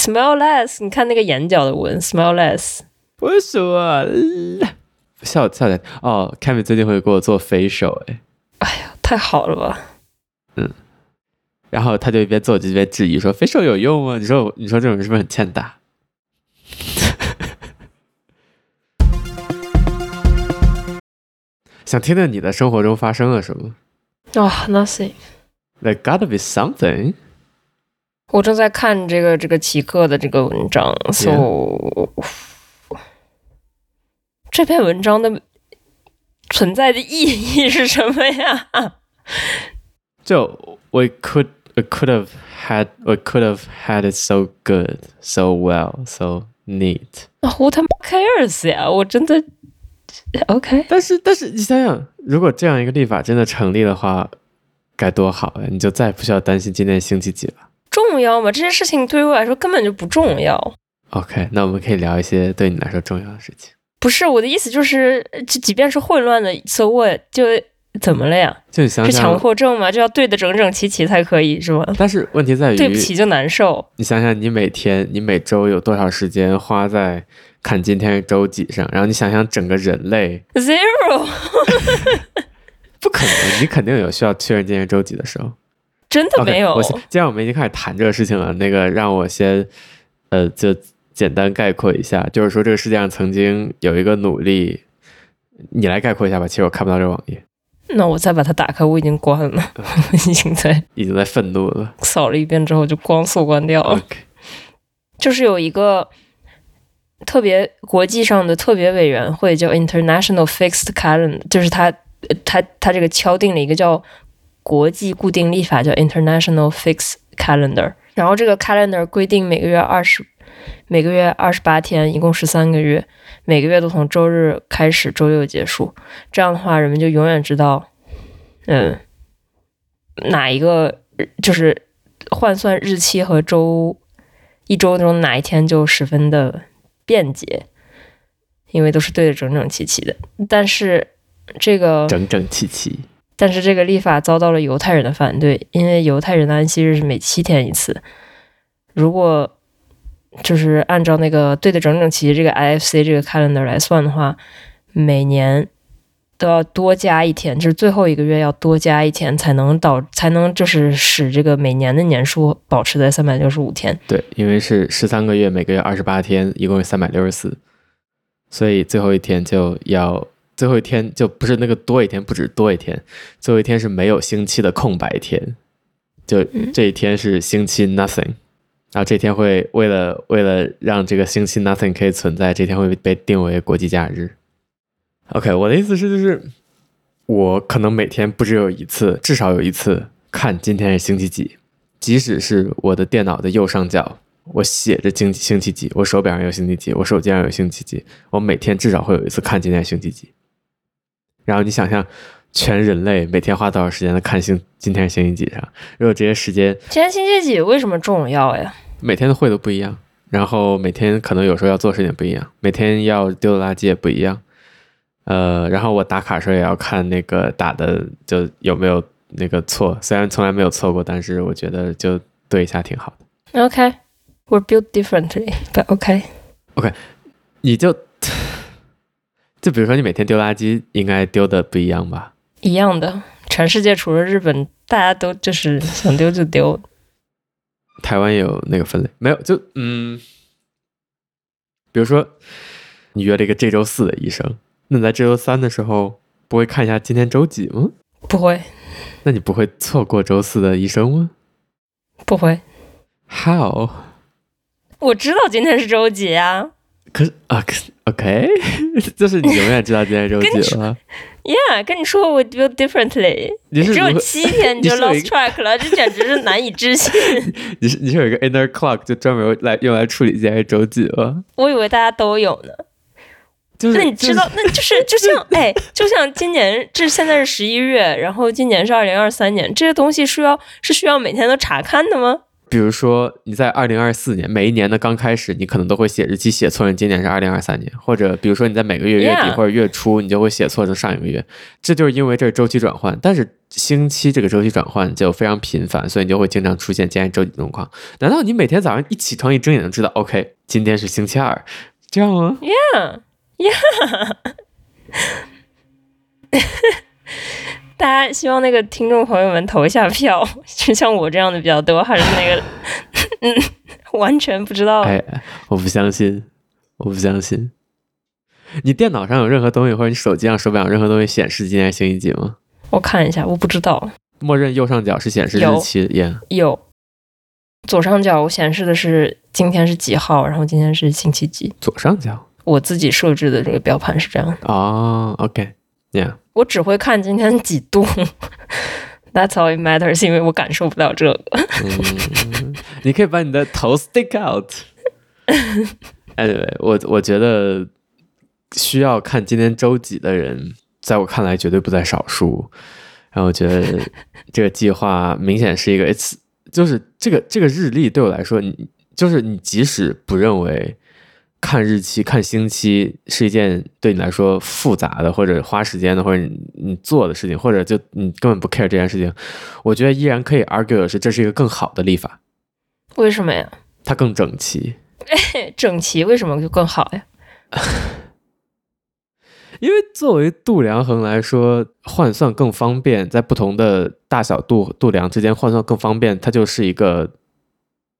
smell less，你看那个眼角的纹，smell less。为什么？笑笑点哦，Kevin 最近会给我做 facial 哎，哎呀，太好了吧？嗯，然后他就一边做就一边质疑说 facial 有用吗？你说你说这种人是不是很欠打？想听听你的生活中发生了什么？哦、oh,，nothing。There gotta be something。我正在看这个这个奇克的这个文章，so、yeah. 这篇文章的存在的意义是什么呀？就 we could we could have had we could have had it so good so well so neat。Who 他妈 cares 呀？我真的。OK，但是但是你想想，如果这样一个立法真的成立的话，该多好呀！你就再也不需要担心今天星期几了。重要吗？这些事情对于我来说根本就不重要。OK，那我们可以聊一些对你来说重要的事情。不是我的意思，就是就即便是混乱的，so what 就怎么了呀？就你想想，是强迫症吗？就要对的整整齐齐才可以是吗？但是问题在于，对不起就难受。你想想，你每天你每周有多少时间花在？看今天是周几上，然后你想想整个人类 zero，不可能，你肯定有需要确认今天周几的时候，真的没有。Okay, 我既然我们已经开始谈这个事情了，那个让我先呃就简单概括一下，就是说这个世界上曾经有一个努力，你来概括一下吧。其实我看不到这个网页，那我再把它打开，我已经关了，我已经在 已经在愤怒了。扫了一遍之后就光速关掉了。Okay. 就是有一个。特别国际上的特别委员会叫 International Fixed Calendar，就是他他他这个敲定了一个叫国际固定历法，叫 International Fixed Calendar。然后这个 calendar 规定每个月二十每个月二十八天，一共十三个月，每个月都从周日开始，周六结束。这样的话，人们就永远知道，嗯，哪一个就是换算日期和周一周中哪一天就十分的。便捷，因为都是对的整整齐齐的。但是这个整整齐齐，但是这个立法遭到了犹太人的反对，因为犹太人的安息日是每七天一次。如果就是按照那个对的整整齐齐这个 IFC 这个 calendar 来算的话，每年都要多加一天，就是最后一个月要多加一天，才能导才能就是使这个每年的年数保持在三百六十五天。对，因为是十三个月，每个月二十八天，一共是三百六十四，所以最后一天就要最后一天就不是那个多一天，不止多一天，最后一天是没有星期的空白天，就这一天是星期 nothing，嗯，然后这天会为了为了让这个星期 nothing 可以存在，这天会被定为国际假日。OK，我的意思是，就是我可能每天不只有一次，至少有一次看今天是星期几，即使是我的电脑的右上角，我写着星星期几，我手表上有星期几，我手机上有星期几，我每天至少会有一次看今天星期几。然后你想象，全人类每天花多少时间在看星今天是星期几上？如果这些时间，今天星期几为什么重要呀？每天的会都不一样，然后每天可能有时候要做事情不一样，每天要丢的垃圾也不一样。呃，然后我打卡时候也要看那个打的就有没有那个错，虽然从来没有错过，但是我觉得就对一下挺好的。OK，we're built differently，but OK。OK，你就就比如说你每天丢垃圾，应该丢的不一样吧？一样的，全世界除了日本，大家都就是想丢就丢。台湾有那个分类没有？就嗯，比如说你约了一个这周四的医生。那你在这周三的时候不会看一下今天周几吗？不会。那你不会错过周四的医生吗？不会。How？我知道今天是周几啊。可是啊，OK，就是你永远知道今天是周几了。Yeah，跟你说我 do differently。你只有七天 你就 lost track 了，这简直是难以置信。你是你是有一个 inner clock 就专门来用来处理今天是周几吗？我以为大家都有呢。就是、那你知道，那就是就像哎，就像今年这现在是十一月，然后今年是二零二三年，这些东西是要是需要每天都查看的吗？比如说你在二零二四年每一年的刚开始，你可能都会写日期写错，你今年是二零二三年，或者比如说你在每个月月底或者月初，你就会写错成上一个月，这就是因为这是周期转换。但是星期这个周期转换就非常频繁，所以你就会经常出现今天周几状况。难道你每天早上一起床一睁眼就知道，OK，今天是星期二，这样吗？Yeah，Yeah。大家希望那个听众朋友们投一下票，就像我这样的比较多，还是那个 嗯，完全不知道。哎，我不相信，我不相信。你电脑上有任何东西，或者你手机上、手表上任何东西显示今天星期几吗？我看一下，我不知道。默认右上角是显示日期，耶、yeah、有。左上角我显示的是今天是几号，然后今天是星期几。左上角，我自己设置的这个标盘是这样的。哦，OK，Yeah。我只会看今天几度，That's all it matters，因为我感受不到这个。嗯，你可以把你的头 stick out。Anyway，我我觉得需要看今天周几的人，在我看来绝对不在少数。然后我觉得这个计划明显是一个，It's 就是这个这个日历对我来说，你就是你即使不认为。看日期、看星期是一件对你来说复杂的，或者花时间的，或者你你做的事情，或者就你根本不 care 这件事情，我觉得依然可以 argue 的是，这是一个更好的历法。为什么呀？它更整齐。整齐为什么就更好呀？因为作为度量衡来说，换算更方便，在不同的大小度度量之间换算更方便，它就是一个。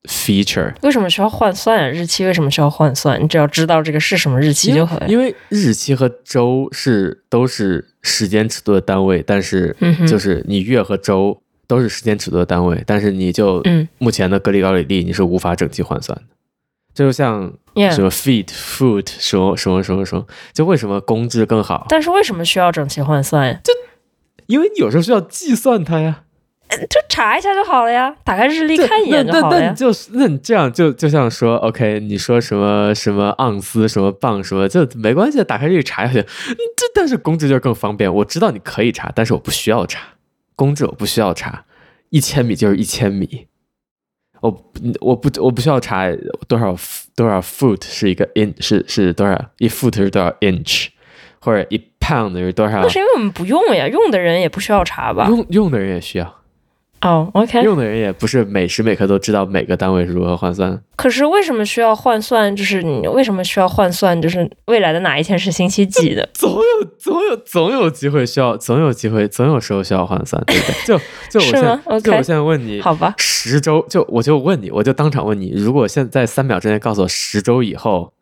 Feature 为什么需要换算啊？日期为什么需要换算？你只要知道这个是什么日期就可以。因为日期和周是都是时间尺度的单位，但是就是你月和周都是时间尺度的单位，但是你就目前的格里高里历你是无法整齐换算的。就像什么 feet、foot 什么什么什么什么，就为什么公制更好？但是为什么需要整齐换算呀？就因为你有时候需要计算它呀。就查一下就好了呀，打开日历看一眼就好了呀。那那就是那你这样就就像说，OK，你说什么什么盎司什么磅什么，就没关系，打开日历查一下。这但是公制就更方便，我知道你可以查，但是我不需要查。公制我不需要查，一千米就是一千米。我我不我不需要查多少多少 foot 是一个 inch 是是多少一 foot 是多少 inch，或者一 pound 是多少？那是因为我们不用呀，用的人也不需要查吧？用用的人也需要。哦、oh，OK，用的人也不是每时每刻都知道每个单位是如何换算。可是为什么需要换算？就是你为什么需要换算？就是未来的哪一天是星期几的？总有总有总有机会需要，总有机会，总有时候需要换算，对不对？就就我现在，okay. 就我现在问你，好吧，十周就我就问你，我就当场问你，如果现在三秒之内告诉我十周以后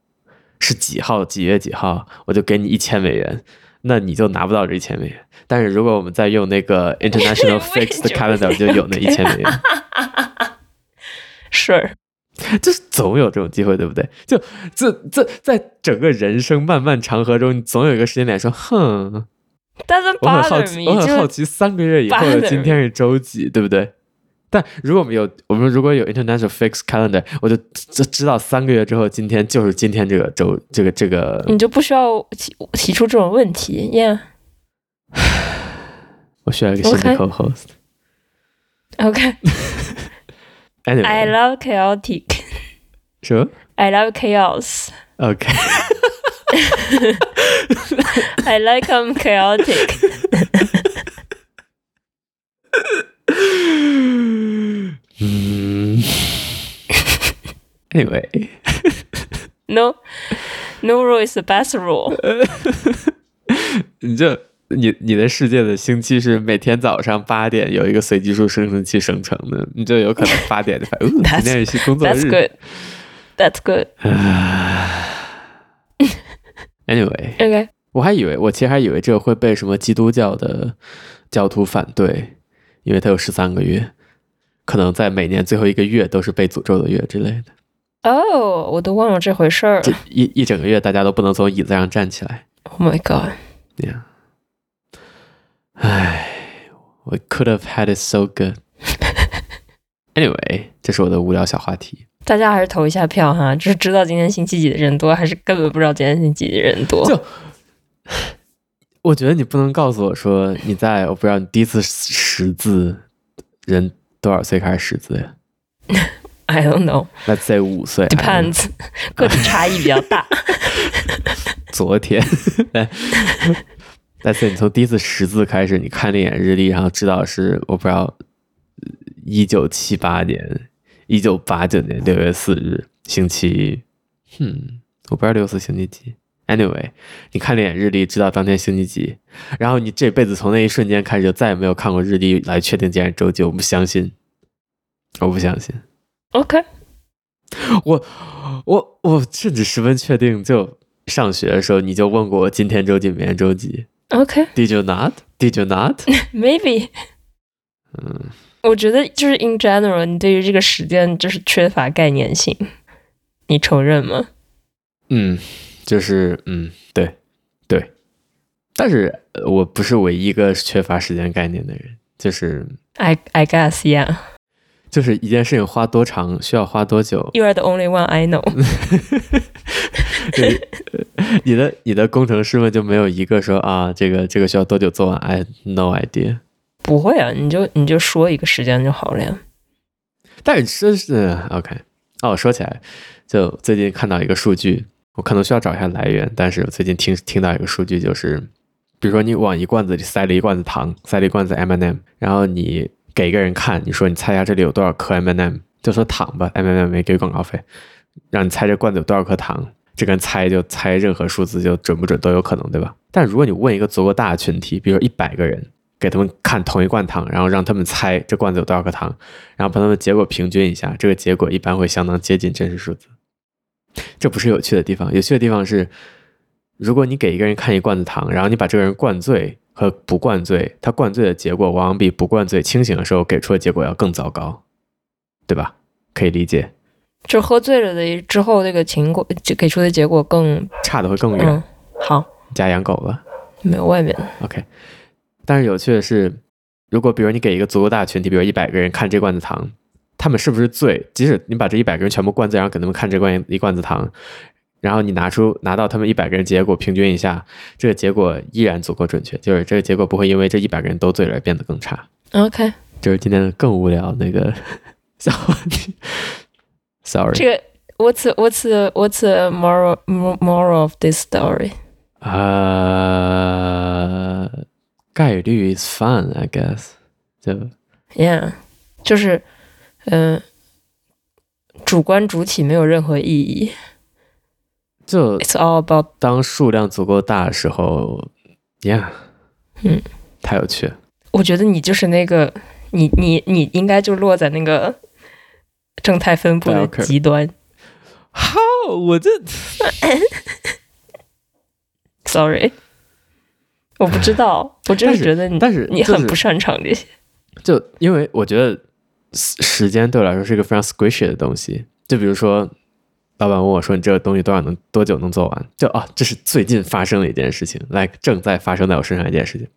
是几号几月几号，我就给你一千美元。那你就拿不到这一千美元，但是如果我们再用那个 International Fixed Calendar，就有那一千美元。是，就是总有这种机会，对不对？就这这在整个人生漫漫长河中，你总有一个时间点说，哼。但是我很好奇，我很好奇，三个月以后的今天是周几，对不对？但如果我们有我们如果有 International Fixed Calendar，我就就知道三个月之后今天就是今天这个周这个这个，你就不需要提提出这种问题，Yeah。我需要一个新的 co-host。OK。Anyway, I love chaotic。什么？I love chaos。OK。I like them chaotic。嗯，Anyway，No，No rule is the best rule。你这，你你的世界的星期是每天早上八点有一个随机数生成器生成的，你就有可能八点就发，哦，今天是工作日。That's good. That's good. Anyway，OK，、okay. 我还以为，我其实还以为这个会被什么基督教的教徒反对。因为它有十三个月，可能在每年最后一个月都是被诅咒的月之类的。哦、oh，我都忘了这回事儿。一一整个月大家都不能从椅子上站起来。Oh my god！唉，我 could have had it so good。Anyway，这是我的无聊小话题。大家还是投一下票哈，就是知道今天星期几的人多，还是根本不知道今天星期几的人多？就。我觉得你不能告诉我说你在我不知道你第一次识字人多少岁开始识字呀？I don't know。Let's say 五岁，depends，个体差异比较大。昨天，Let's say 你从第一次识字开始，你看了一眼日历，然后知道是我不知道一九七八年、一九八九年六月四日星期，哼，我不知道六四星期几。Anyway，你看了一眼日历，知道当天星期几，然后你这辈子从那一瞬间开始就再也没有看过日历来确定今天周几，我不相信，我不相信。OK，我我我甚至十分确定，就上学的时候你就问过我今天周几，明天周几。Okay. you not? Did you not? Maybe。嗯，我觉得就是 in general，你对于这个时间就是缺乏概念性，你承认吗？嗯。就是嗯，对，对，但是我不是唯一一个缺乏时间概念的人。就是 I I guess yeah，就是一件事情花多长，需要花多久。You are the only one I know 对。你的你的工程师们就没有一个说啊，这个这个需要多久做完？I no idea。不会啊，你就你就说一个时间就好了呀。但是是 OK 哦，说起来，就最近看到一个数据。我可能需要找一下来源，但是我最近听听到一个数据，就是，比如说你往一罐子里塞了一罐子糖，塞了一罐子 M&M，然后你给一个人看，你说你猜一下这里有多少颗 M&M，就说糖吧，M&M 没给广告费，让你猜这罐子有多少颗糖，这跟猜就猜任何数字就准不准都有可能，对吧？但如果你问一个足够大的群体，比如一百个人，给他们看同一罐糖，然后让他们猜这罐子有多少颗糖，然后把他们结果平均一下，这个结果一般会相当接近真实数字。这不是有趣的地方，有趣的地方是，如果你给一个人看一罐子糖，然后你把这个人灌醉和不灌醉，他灌醉的结果往往比不灌醉清醒的时候给出的结果要更糟糕，对吧？可以理解。就喝醉了的之后，那个情果就给出的结果更差的会更远。嗯，好，家养狗了？没有外面。OK，但是有趣的是，如果比如你给一个足够大的群体，比如一百个人看这罐子糖。他们是不是醉？即使你把这一百个人全部灌醉，然后给他们看这罐一罐子糖，然后你拿出拿到他们一百个人结果平均一下，这个结果依然足够准确，就是这个结果不会因为这一百个人都醉了而变得更差。OK，就是今天更无聊那个 小问题。Sorry。这个 What's What's What's the moral moral of this story？啊、uh，概率 is fun，I guess。就 Yeah，就是。嗯、呃，主观主体没有任何意义。就 It's all about 当数量足够大的时候，Yeah，嗯，太有趣了。我觉得你就是那个，你你你应该就落在那个 正态分布的极端。好，我这，Sorry，我不知道，我真是觉得你，但是你很不擅长这些。就因为我觉得。时间对我来说是一个非常 squishy 的东西。就比如说，老板问我说：“你这个东西多少能多久能做完？”就啊，这是最近发生的一件事情，like 正在发生在我身上一件事情。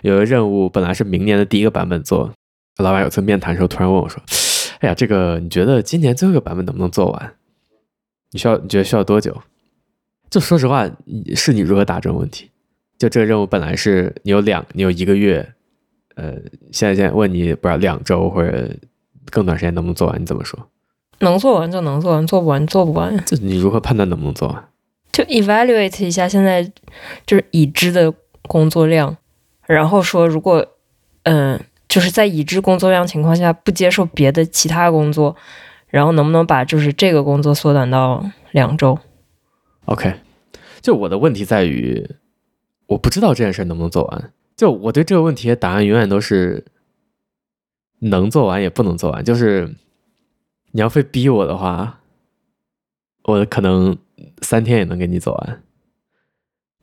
有个任务本来是明年的第一个版本做，老板有次面谈的时候突然问我说：“哎呀，这个你觉得今年最后一个版本能不能做完？你需要你觉得需要多久？”就说实话，是你如何打这种问题？就这个任务本来是你有两，你有一个月。呃，现在现在问你，不知道两周或者更短时间能不能做完？你怎么说？能做完就能做完，做不完做不完。就你如何判断能不能做完？就 evaluate 一下现在就是已知的工作量，然后说如果嗯、呃，就是在已知工作量情况下不接受别的其他工作，然后能不能把就是这个工作缩短到两周？OK，就我的问题在于，我不知道这件事能不能做完。就我对这个问题的答案永远都是能做完也不能做完。就是你要非逼我的话，我可能三天也能给你做完。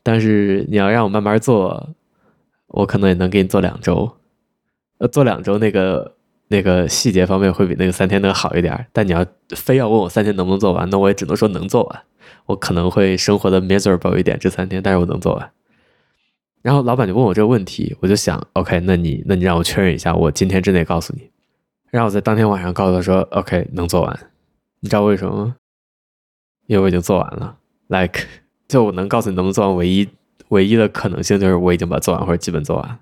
但是你要让我慢慢做，我可能也能给你做两周。呃，做两周那个那个细节方面会比那个三天能好一点。但你要非要问我三天能不能做完，那我也只能说能做完。我可能会生活的 miserable 一点这三天，但是我能做完。然后老板就问我这个问题，我就想，OK，那你那你让我确认一下，我今天之内告诉你。然后我在当天晚上告诉他说，OK，能做完。你知道为什么吗？因为我已经做完了。Like，就我能告诉你能不能做完，唯一唯一的可能性就是我已经把做完或者基本做完。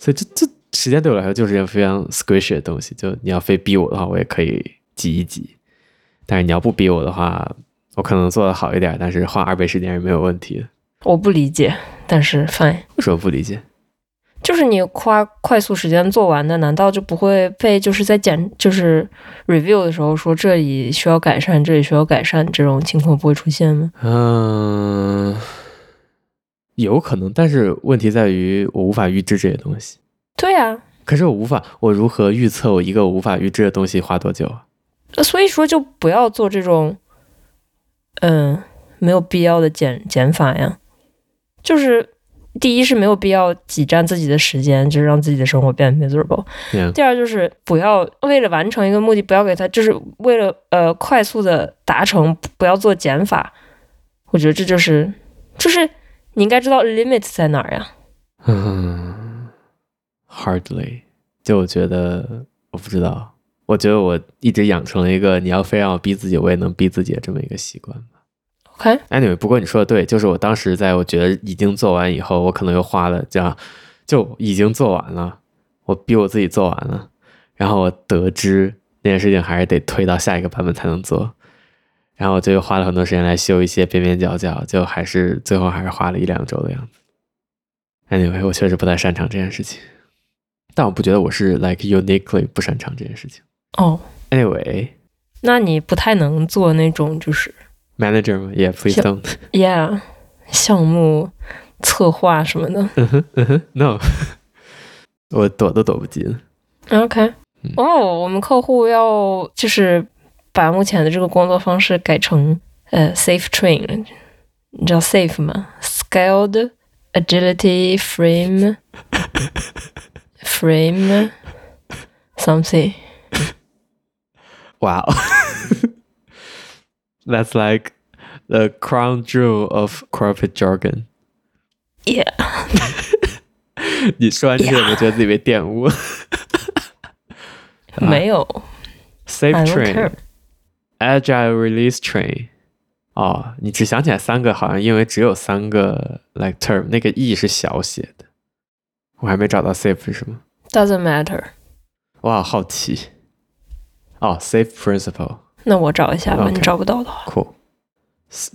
所以这这时间对我来说就是一件非常 squishy 的东西，就你要非逼我的话，我也可以挤一挤，但是你要不逼我的话，我可能做的好一点，但是花二倍时间是没有问题的。我不理解，但是 fine。为什么不理解？就是你花快速时间做完的，难道就不会被就是在检就是 review 的时候说这里需要改善，这里需要改善，这种情况不会出现吗？嗯，有可能，但是问题在于我无法预知这些东西。对啊，可是我无法，我如何预测我一个无法预知的东西花多久啊？所以说就不要做这种嗯没有必要的减减法呀，就是。第一是没有必要挤占自己的时间，就是让自己的生活变得 miserable。第二就是不要为了完成一个目的，不要给他，就是为了呃快速的达成，不要做减法。我觉得这就是，就是你应该知道 limit 在哪儿呀。嗯，hardly。就我觉得，我不知道，我觉得我一直养成了一个你要非让我逼自己，我也能逼自己的这么一个习惯吧。Okay. Anyway，不过你说的对，就是我当时在我觉得已经做完以后，我可能又花了这样，就已经做完了，我逼我自己做完了，然后我得知那件事情还是得推到下一个版本才能做，然后我就又花了很多时间来修一些边边角角，就还是最后还是花了一两周的样子。Anyway，我确实不太擅长这件事情，但我不觉得我是 like uniquely 不擅长这件事情。哦、oh.，Anyway，那你不太能做那种就是。Manager 吗？Yeah，please don't。Yeah，项目策划什么的。嗯哼，嗯哼，No，我躲都躲不进。OK，哦、嗯，oh, 我们客户要就是把目前的这个工作方式改成呃、uh, Safe Train，你知道 Safe 吗？Scaled Agility Frame Frame Something。哇哦！That's like the crown jewel of corporate jargon. Yeah. 你说完这些，有没有觉得自己被玷污？没有。Safe train, agile release train. 哦，你只想起来三个，好像因为只有三个 like term，那个 e 是小写的。我还没找到 safe 是什么？Doesn't matter。哇，好奇。哦，safe principle。那我找一下吧，okay. 你找不到的话。Cool，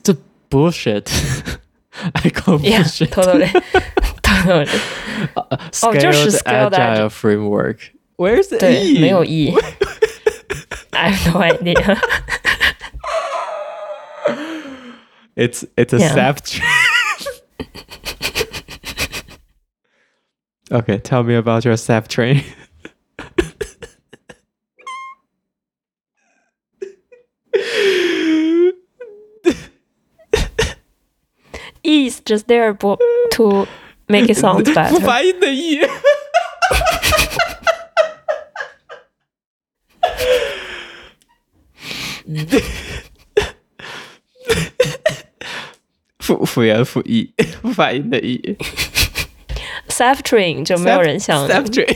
这 bullshit，I call bullshit。totally，totally。哦，就是 scaled agile framework。Where's the e？对，没有 e。 I have no idea。 It's it's a SAF train. Okay, tell me about your SAF train. Is just there to make it sound better。不发音的 E。 辅辅元辅义，不发音的 E。Safe train 就没有人想。Safe train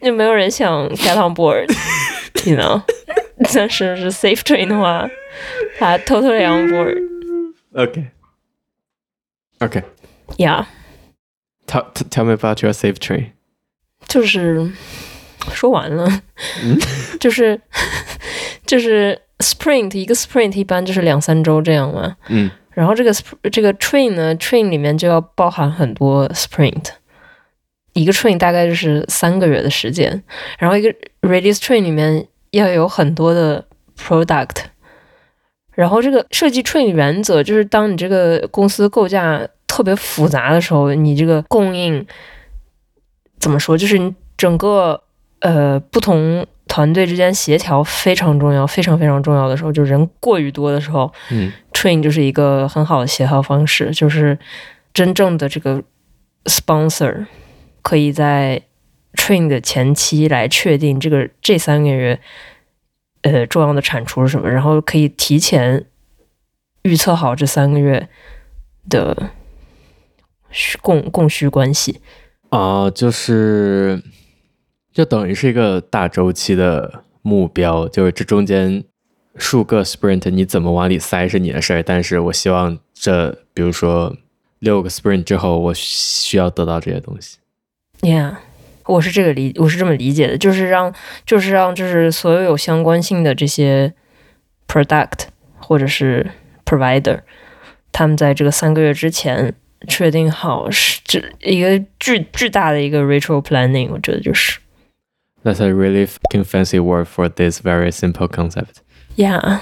就没有人想 get on board，you know？但是是 safe train 的话，他 totally on board。OK。Okay. Yeah. Tell tell me about your safe train. 就是说完了，嗯、就是就是 sprint 一个 sprint 一般就是两三周这样嘛。嗯。然后这个这个 train 呢，train 里面就要包含很多 sprint。一个 train 大概就是三个月的时间，然后一个 release train 里面要有很多的 product。然后这个设计 train 原则就是，当你这个公司构架特别复杂的时候，你这个供应怎么说？就是你整个呃不同团队之间协调非常重要，非常非常重要的时候，就人过于多的时候，嗯，train 就是一个很好的协调方式，就是真正的这个 sponsor 可以在 train 的前期来确定这个这三个月。呃，重要的产出是什么？然后可以提前预测好这三个月的供供需关系啊，就是就等于是一个大周期的目标，就是这中间数个 sprint 你怎么往里塞是你的事儿，但是我希望这比如说六个 sprint 之后，我需要得到这些东西。Yeah，我是这个理，我是这么理解的，就是让，就是让，就是所有有相关性的这些 product 或者是 provider，他们在这个三个月之前确定好是这一个巨巨大的一个 retro planning，我觉得就是。That's a really fucking fancy word for this very simple concept. Yeah，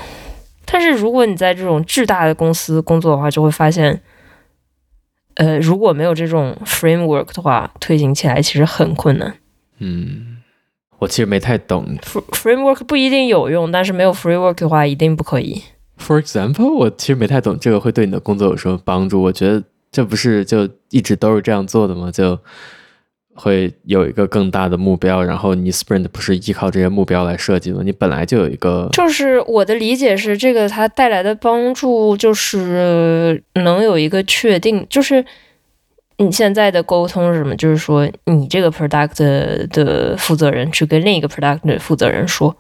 但是如果你在这种巨大的公司工作的话，就会发现。呃，如果没有这种 framework 的话，推行起来其实很困难。嗯，我其实没太懂。framework 不一定有用，但是没有 framework 的话，一定不可以。For example，我其实没太懂这个会对你的工作有什么帮助。我觉得这不是就一直都是这样做的吗？就。会有一个更大的目标，然后你 sprint 不是依靠这些目标来设计的？你本来就有一个，就是我的理解是，这个它带来的帮助就是能有一个确定，就是你现在的沟通是什么？就是说，你这个 product 的负责人去跟另一个 product 的负责人说，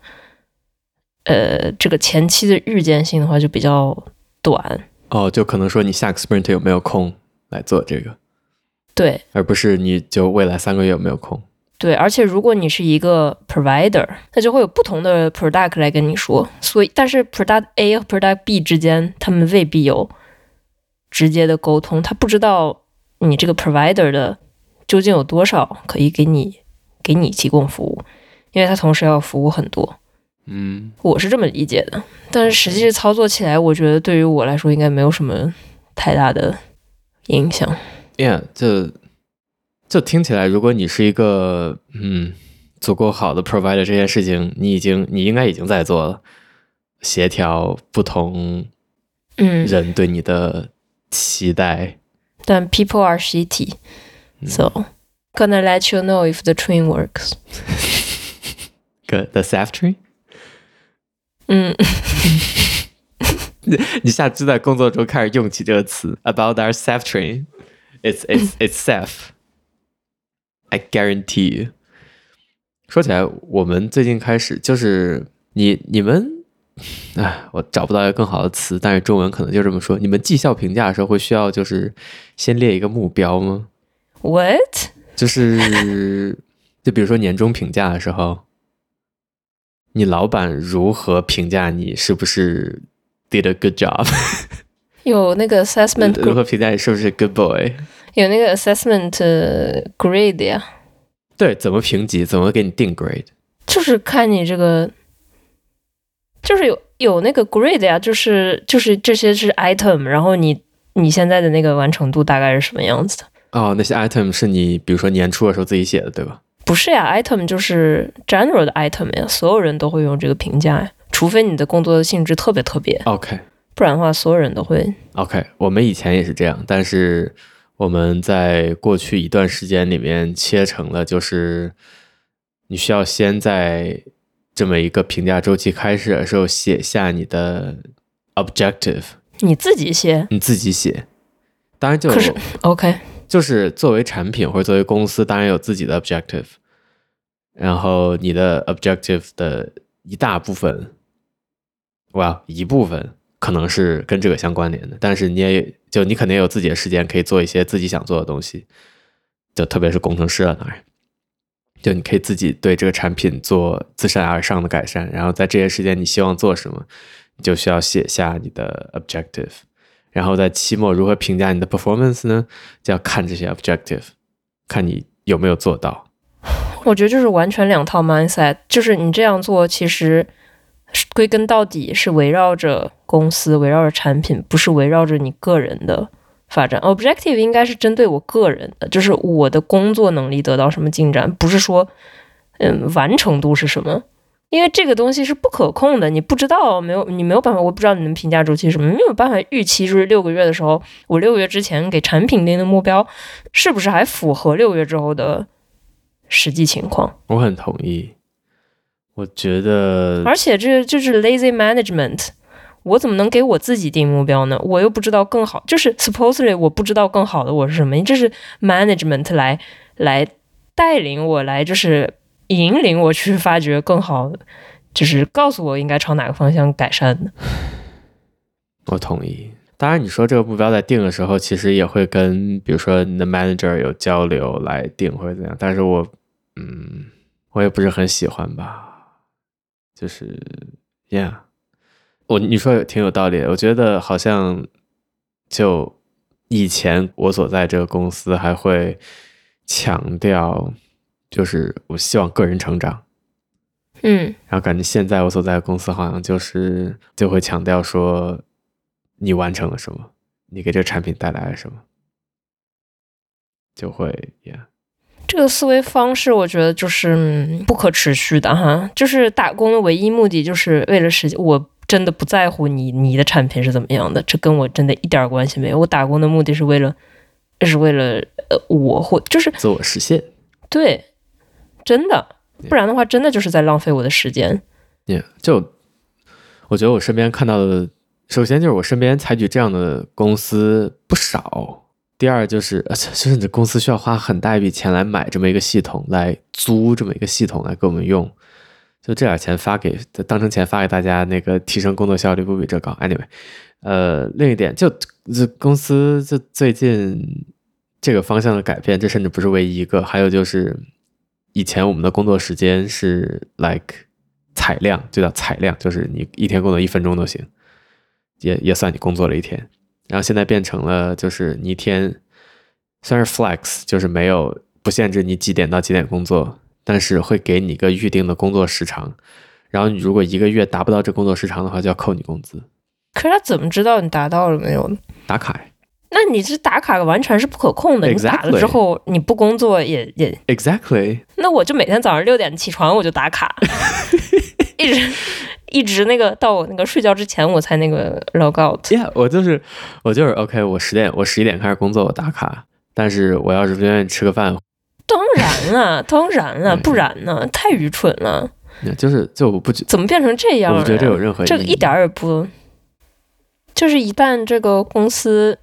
呃，这个前期的预见性的话就比较短。哦，就可能说你下个 sprint 有没有空来做这个？对，而不是你就未来三个月有没有空？对，而且如果你是一个 provider，那就会有不同的 product 来跟你说。所以，但是 product A 和 product B 之间，他们未必有直接的沟通。他不知道你这个 provider 的究竟有多少可以给你给你提供服务，因为他同时要服务很多。嗯，我是这么理解的。但是实际操作起来，我觉得对于我来说应该没有什么太大的影响。Yeah，就就听起来，如果你是一个嗯足够好的 provider，这件事情你已经你应该已经在做了，协调不同嗯人对你的期待。嗯、但 people are shitty，so、嗯、gonna let you know if the train works。 Good, the SAF train。嗯，你下次在工作中开始用起这个词，about our SAF train。 It's it's it's safe. I guarantee you. 说起来，我们最近开始就是你你们，哎，我找不到一个更好的词，但是中文可能就这么说。你们绩效评价的时候会需要就是先列一个目标吗？What？就是就比如说年终评价的时候，你老板如何评价你是不是 did a good job？有那个 assessment，如何评价你是不是 good boy？有那个 assessment grade 呀？对，怎么评级？怎么给你定 grade？就是看你这个，就是有有那个 grade 呀，就是就是这些是 item，然后你你现在的那个完成度大概是什么样子的？哦，那些 item 是你比如说年初的时候自己写的，对吧？不是呀，item 就是 general 的 item 呀，所有人都会用这个评价呀，除非你的工作的性质特别特别。OK。不然的话，所有人都会。OK，我们以前也是这样，但是我们在过去一段时间里面切成了，就是你需要先在这么一个评价周期开始的时候写下你的 objective。你自己写？你自己写。当然就可是 OK，就是作为产品或者作为公司，当然有自己的 objective。然后你的 objective 的一大部分，哇，一部分。可能是跟这个相关联的，但是你也就你肯定有自己的时间可以做一些自己想做的东西，就特别是工程师啊，当然，就你可以自己对这个产品做自上而上的改善，然后在这些时间你希望做什么，你就需要写下你的 objective，然后在期末如何评价你的 performance 呢？就要看这些 objective，看你有没有做到。我觉得就是完全两套 mindset，就是你这样做其实。归根到底是围绕着公司，围绕着产品，不是围绕着你个人的发展。Objective 应该是针对我个人的，就是我的工作能力得到什么进展，不是说，嗯，完成度是什么？因为这个东西是不可控的，你不知道，没有，你没有办法，我不知道你们评价周期什么，没有办法预期，就是六个月的时候，我六个月之前给产品定的目标，是不是还符合六个月之后的实际情况？我很同意。我觉得，而且这就是 lazy management。我怎么能给我自己定目标呢？我又不知道更好，就是 supposedly 我不知道更好的我是什么。这是 management 来来带领我，来就是引领我去发掘更好，就是告诉我应该朝哪个方向改善的。我同意。当然，你说这个目标在定的时候，其实也会跟比如说你的 manager 有交流来定或者怎样。但是我嗯，我也不是很喜欢吧，就是，Yeah，我你说也挺有道理的，我觉得好像就以前我所在这个公司还会强调，就是我希望个人成长。嗯，然后感觉现在我所在的公司好像就是就会强调说，你完成了什么，你给这个产品带来了什么，就会呀。这个思维方式我觉得就是不可持续的哈，就是打工的唯一目的就是为了实现，我真的不在乎你你的产品是怎么样的，这跟我真的一点关系没有。我打工的目的是为了，是为了呃我或就是自我实现，对，真的。不然的话，真的就是在浪费我的时间。Yeah, 就我觉得我身边看到的，首先就是我身边采取这样的公司不少。第二就是，就是你的公司需要花很大一笔钱来买这么一个系统，来租这么一个系统来给我们用。就这点钱发给，当成钱发给大家，那个提升工作效率不比这高。Anyway，呃，另一点就这公司就最近这个方向的改变，这甚至不是唯一一个，还有就是。以前我们的工作时间是 like 采量，就叫采量，就是你一天工作一分钟都行，也也算你工作了一天。然后现在变成了，就是你一天虽然是 flex，就是没有不限制你几点到几点工作，但是会给你一个预定的工作时长。然后你如果一个月达不到这工作时长的话，就要扣你工资。可是他怎么知道你达到了没有呢？打卡。那你这打卡完全是不可控的，Exactly. 你打了之后你不工作也也 Exactly。那我就每天早上六点起床我就打卡，一直一直那个到我那个睡觉之前我才那个 log out。Yeah，我就是我就是 OK，我十点我十一点开始工作我打卡，但是我要是不愿意吃个饭，当然了，当然了，不然呢？太愚蠢了。就是就我不觉怎么变成这样？我不觉得这有任何。这个一点也不，就是一旦这个公司。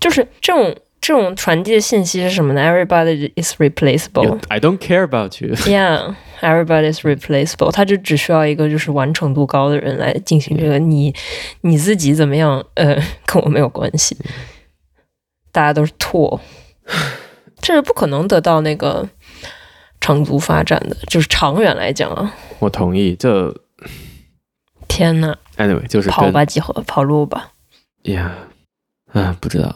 就是这种这种传递的信息是什么呢？Everybody is replaceable. I don't care about you. Yeah, everybody is replaceable. 他就只需要一个就是完成度高的人来进行这个。你你自己怎么样？呃，跟我没有关系。大家都是托，这是不可能得到那个长足发展的。就是长远来讲啊，我同意。这天呐 Anyway，就是跑吧，集合跑路吧。Yeah. 啊，不知道，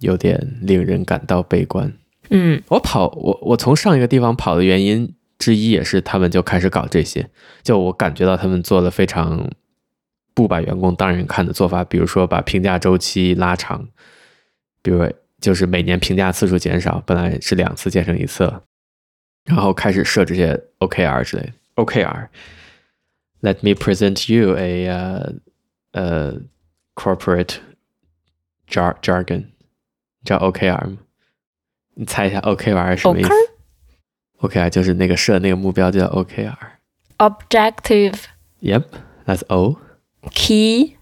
有点令人感到悲观。嗯，我跑，我我从上一个地方跑的原因之一也是他们就开始搞这些，就我感觉到他们做的非常不把员工当人看的做法，比如说把评价周期拉长，比如就是每年评价次数减少，本来是两次减成一次，然后开始设这些 OKR 之类的。OKR，Let me present you a 呃、uh, uh, corporate jar jargon，你知道 OKR 吗？你猜一下 OKR 是什么意思？OKR 就是那个设那个目标就叫 OKR。Objective。Yep，that's O。Key。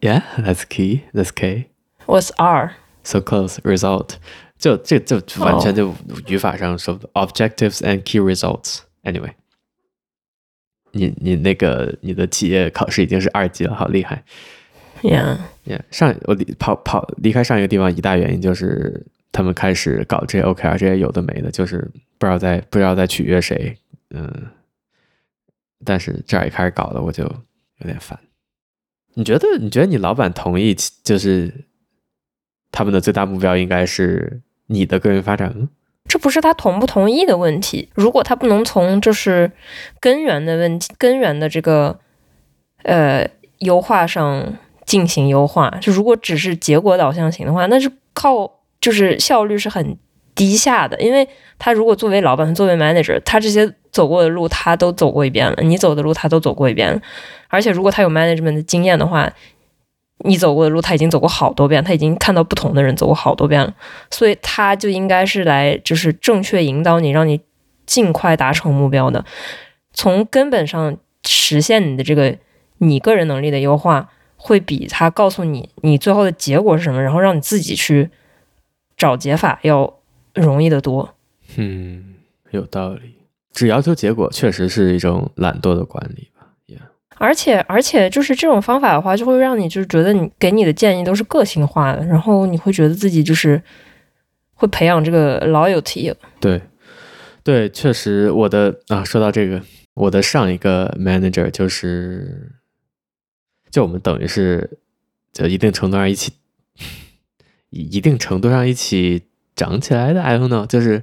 Yeah，that's key。That's K。What's R？So close。Result。就这就完全就语法上说的 Objectives and key results。Anyway，你你那个你的企业考试已经是二级了，好厉害。Yeah. Yeah. 上我离跑跑离开上一个地方一大原因就是他们开始搞这些 OKR 这些有的没的，就是不知道在不知道在取悦谁，嗯，但是这儿一开始搞的我就有点烦。你觉得你觉得你老板同意就是他们的最大目标应该是你的个人发展吗？这不是他同不同意的问题，如果他不能从就是根源的问题根源的这个呃优化上。进行优化，就如果只是结果导向型的话，那是靠就是效率是很低下的，因为他如果作为老板，作为 manager，他这些走过的路他都走过一遍了，你走的路他都走过一遍了，而且如果他有 management 的经验的话，你走过的路他已经走过好多遍，他已经看到不同的人走过好多遍了，所以他就应该是来就是正确引导你，让你尽快达成目标的，从根本上实现你的这个你个人能力的优化。会比他告诉你你最后的结果是什么，然后让你自己去找解法要容易得多。嗯，有道理。只要求结果，确实是一种懒惰的管理吧。Yeah. 而且而且就是这种方法的话，就会让你就是觉得你给你的建议都是个性化的，然后你会觉得自己就是会培养这个 loyalty。对，对，确实，我的啊，说到这个，我的上一个 manager 就是，就我们等于是，就一定程度上一起，一 一定程度上一起长起来的。I don't know，就是，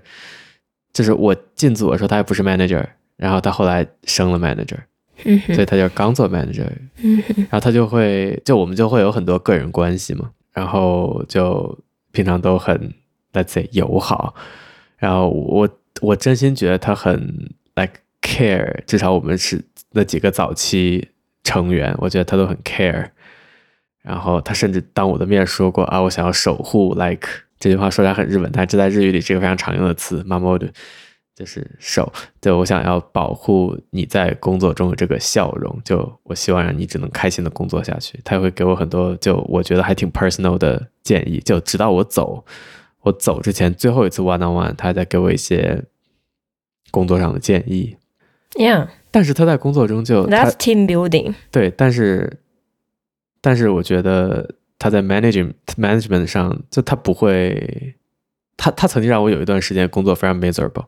就是我进组的时候，他还不是 manager，然后他后来升了 manager，所以他就刚做 manager，然后他就会，就我们就会有很多个人关系嘛，然后就平常都很 let's say 友好，然后我。我真心觉得他很 like care，至少我们是那几个早期成员，我觉得他都很 care。然后他甚至当我的面说过啊，我想要守护 like 这句话说起来很日本，但这在日语里是一个非常常用的词，mamoru 就是守。对，我想要保护你在工作中的这个笑容，就我希望让你只能开心的工作下去。他也会给我很多就我觉得还挺 personal 的建议，就直到我走。我走之前最后一次 one on one，他还在给我一些工作上的建议。Yeah，但是他在工作中就 That's team building。对，但是但是我觉得他在 managing management 上，就他不会，他他曾经让我有一段时间工作非常 miserable，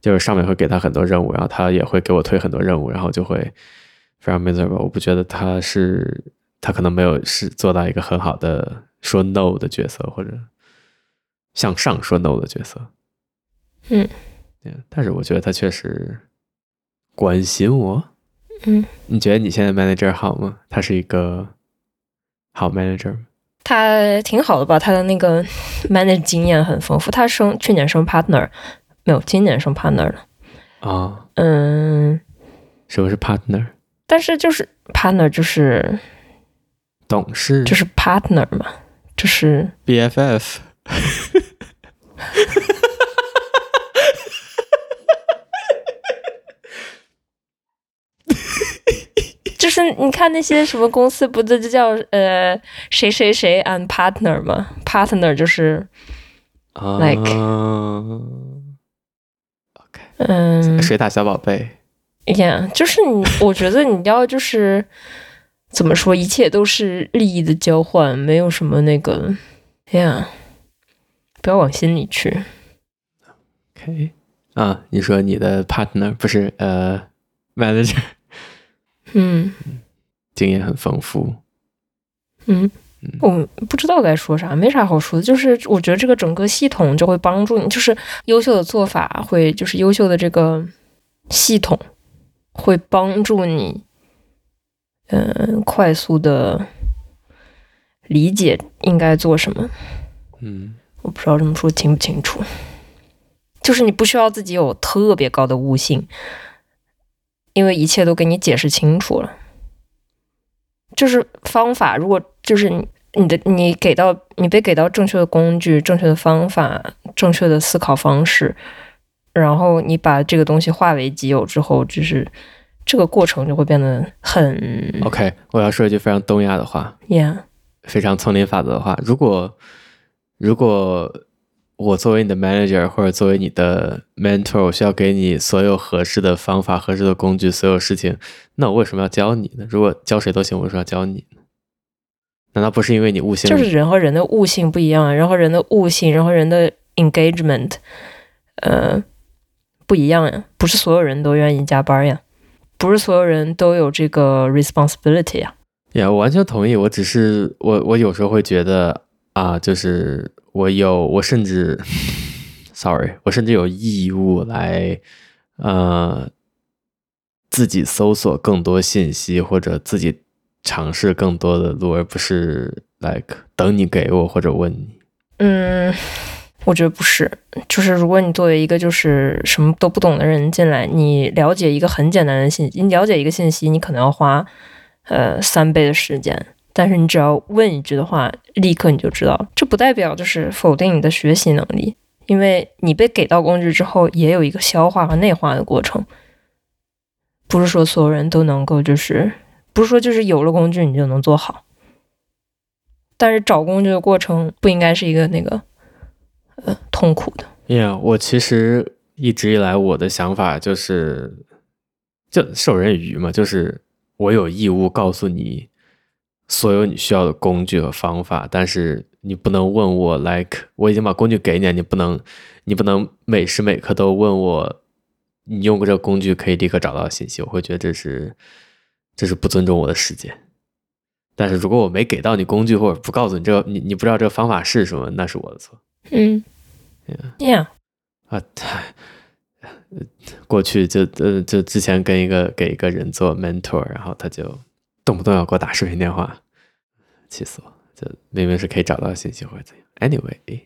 就是上面会给他很多任务，然后他也会给我推很多任务，然后就会非常 miserable。我不觉得他是他可能没有是做到一个很好的说 no 的角色，或者。向上说 no 的角色，嗯，对，但是我觉得他确实关心我，嗯，你觉得你现在 manager 好吗？他是一个好 manager 吗？他挺好的吧？他的那个 manager 经验很丰富。他升去年升 partner，没有，今年升 partner 了。啊、哦，嗯，什么是 partner？但是就是 partner 就是董事，就是 partner 嘛，就是 BFF。就是你看那些什么公司，不都就叫呃谁谁谁 and partner 吗？partner 就是 okay. 嗯，水打小宝贝，Yeah，就是你，我觉得你要就是怎么说，一切都是利益的交换，没有什么那个，Yeah。不要往心里去。OK，啊，你说你的 partner 不是呃 manager，嗯，经验很丰富。嗯，我不知道该说啥，没啥好说的。就是我觉得这个整个系统就会帮助你，就是优秀的做法会，就是优秀的这个系统会帮助你，嗯、呃，快速的理解应该做什么。嗯。我不知道这么说清不清楚，就是你不需要自己有特别高的悟性，因为一切都给你解释清楚了。就是方法，如果就是你你的你给到你被给到正确的工具、正确的方法、正确的思考方式，然后你把这个东西化为己有之后，就是这个过程就会变得很 OK。我要说一句非常东亚的话，Yeah，非常丛林法则的话，如果。如果我作为你的 manager 或者作为你的 mentor，我需要给你所有合适的方法、合适的工具、所有事情，那我为什么要教你呢？如果教谁都行，我为什么要教你呢？难道不是因为你悟性？就是人和人的悟性不一样，人和人的悟性，人和人的 engagement，呃，不一样呀。不是所有人都愿意加班呀，不是所有人都有这个 responsibility 呀。呀，我完全同意。我只是我，我有时候会觉得。啊，就是我有，我甚至，sorry，我甚至有义务来，呃，自己搜索更多信息，或者自己尝试更多的路，而不是 like 等你给我或者问你。嗯，我觉得不是，就是如果你作为一个就是什么都不懂的人进来，你了解一个很简单的信，你了解一个信息，你可能要花呃三倍的时间。但是你只要问一句的话，立刻你就知道。这不代表就是否定你的学习能力，因为你被给到工具之后，也有一个消化和内化的过程。不是说所有人都能够，就是不是说就是有了工具你就能做好。但是找工具的过程不应该是一个那个呃痛苦的。Yeah，我其实一直以来我的想法就是，就授人以鱼嘛，就是我有义务告诉你。所有你需要的工具和方法，但是你不能问我，like 我已经把工具给你，你不能，你不能每时每刻都问我你用过这个工具可以立刻找到信息，我会觉得这是这是不尊重我的时间。但是如果我没给到你工具，或者不告诉你这个，你你不知道这个方法是什么，那是我的错。嗯，Yeah，啊，太，过去就呃就之前跟一个给一个人做 mentor，然后他就动不动要给我打视频电话，气死我！就明明是可以找到信息或者怎样。Anyway，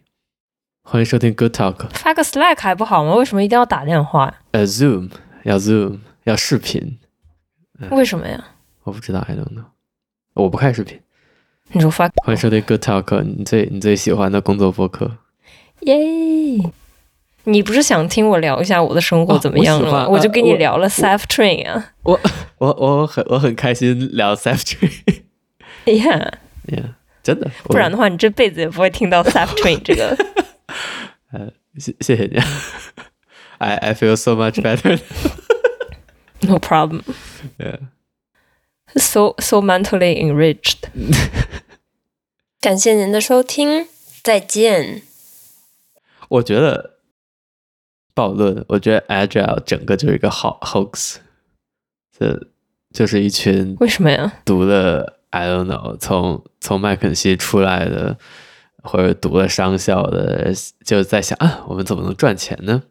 欢迎收听 Good Talk。发个 Slack 还不好吗？为什么一定要打电话？呃，Zoom 要 Zoom 要视频。为什么呀？我不知道，I don't know。我不看视频。你说发？欢迎收听 Good Talk，你最你最喜欢的工作播客。耶！你不是想听我聊一下我的生活怎么样了吗？哦、我，我就跟你聊了 Self Train 啊。我我我很我很开心聊 Self Train。Yeah Yeah，真的。不然的话，你这辈子也不会听到 Self Train 这个。呃，谢谢谢你。I I feel so much better. No problem. Yeah. So so mentally enriched。感谢您的收听，再见。我觉得暴论，我觉得 Agile 整个就是一个好 hoax，这就是一群为什么呀？读了 I don't know，从从麦肯锡出来的，或者读了商校的，就在想啊，我们怎么能赚钱呢？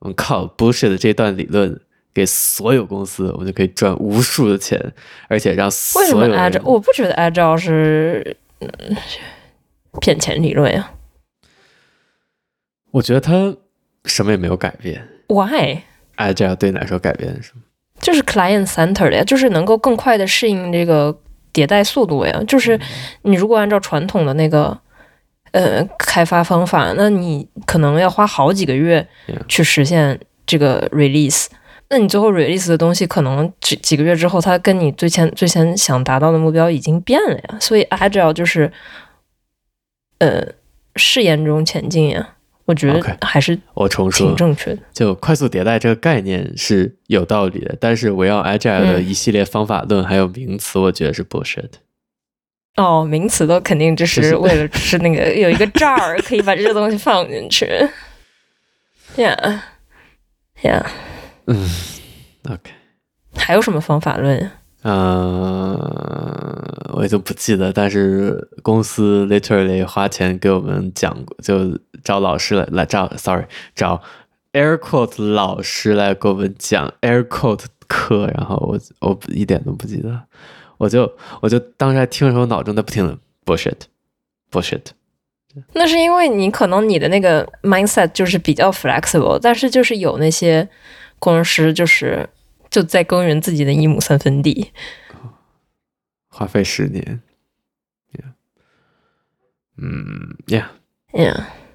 我们靠 bullshit 的这段理论。给所有公司，我们就可以赚无数的钱，而且让所有人。为什么 Agile？我不觉得 Agile 是骗钱理论呀。我觉得他什么也没有改变。Why？Agile 对你来说改变什么？就是 client center 的呀，就是能够更快的适应这个迭代速度呀。就是你如果按照传统的那个呃开发方法，那你可能要花好几个月去实现这个 release。那你最后 release 的东西，可能几几个月之后，它跟你最前最先想达到的目标已经变了呀。所以 agile 就是，呃，试验中前进呀。我觉得还是我重说挺正确的。就快速迭代这个概念是有道理的，但是围绕 agile 的一系列方法论还有名词，我觉得是 bullshit。哦，名词都肯定就是为了是那个有一个 jar 可以把这个东西放进去。Yeah，yeah。嗯，OK，还有什么方法论？嗯、呃，我也就不记得。但是公司 literally 花钱给我们讲，就找老师来来找，sorry，找 air quote 老师来给我们讲 air quote 课。然后我我一点都不记得，我就我就当时还听的时候，脑中在不停的 bullshit，bullshit。那是因为你可能你的那个 mindset 就是比较 flexible，但是就是有那些。工程师就是就在耕耘自己的一亩三分地，花费十年，yeah. 嗯，Yeah，Yeah。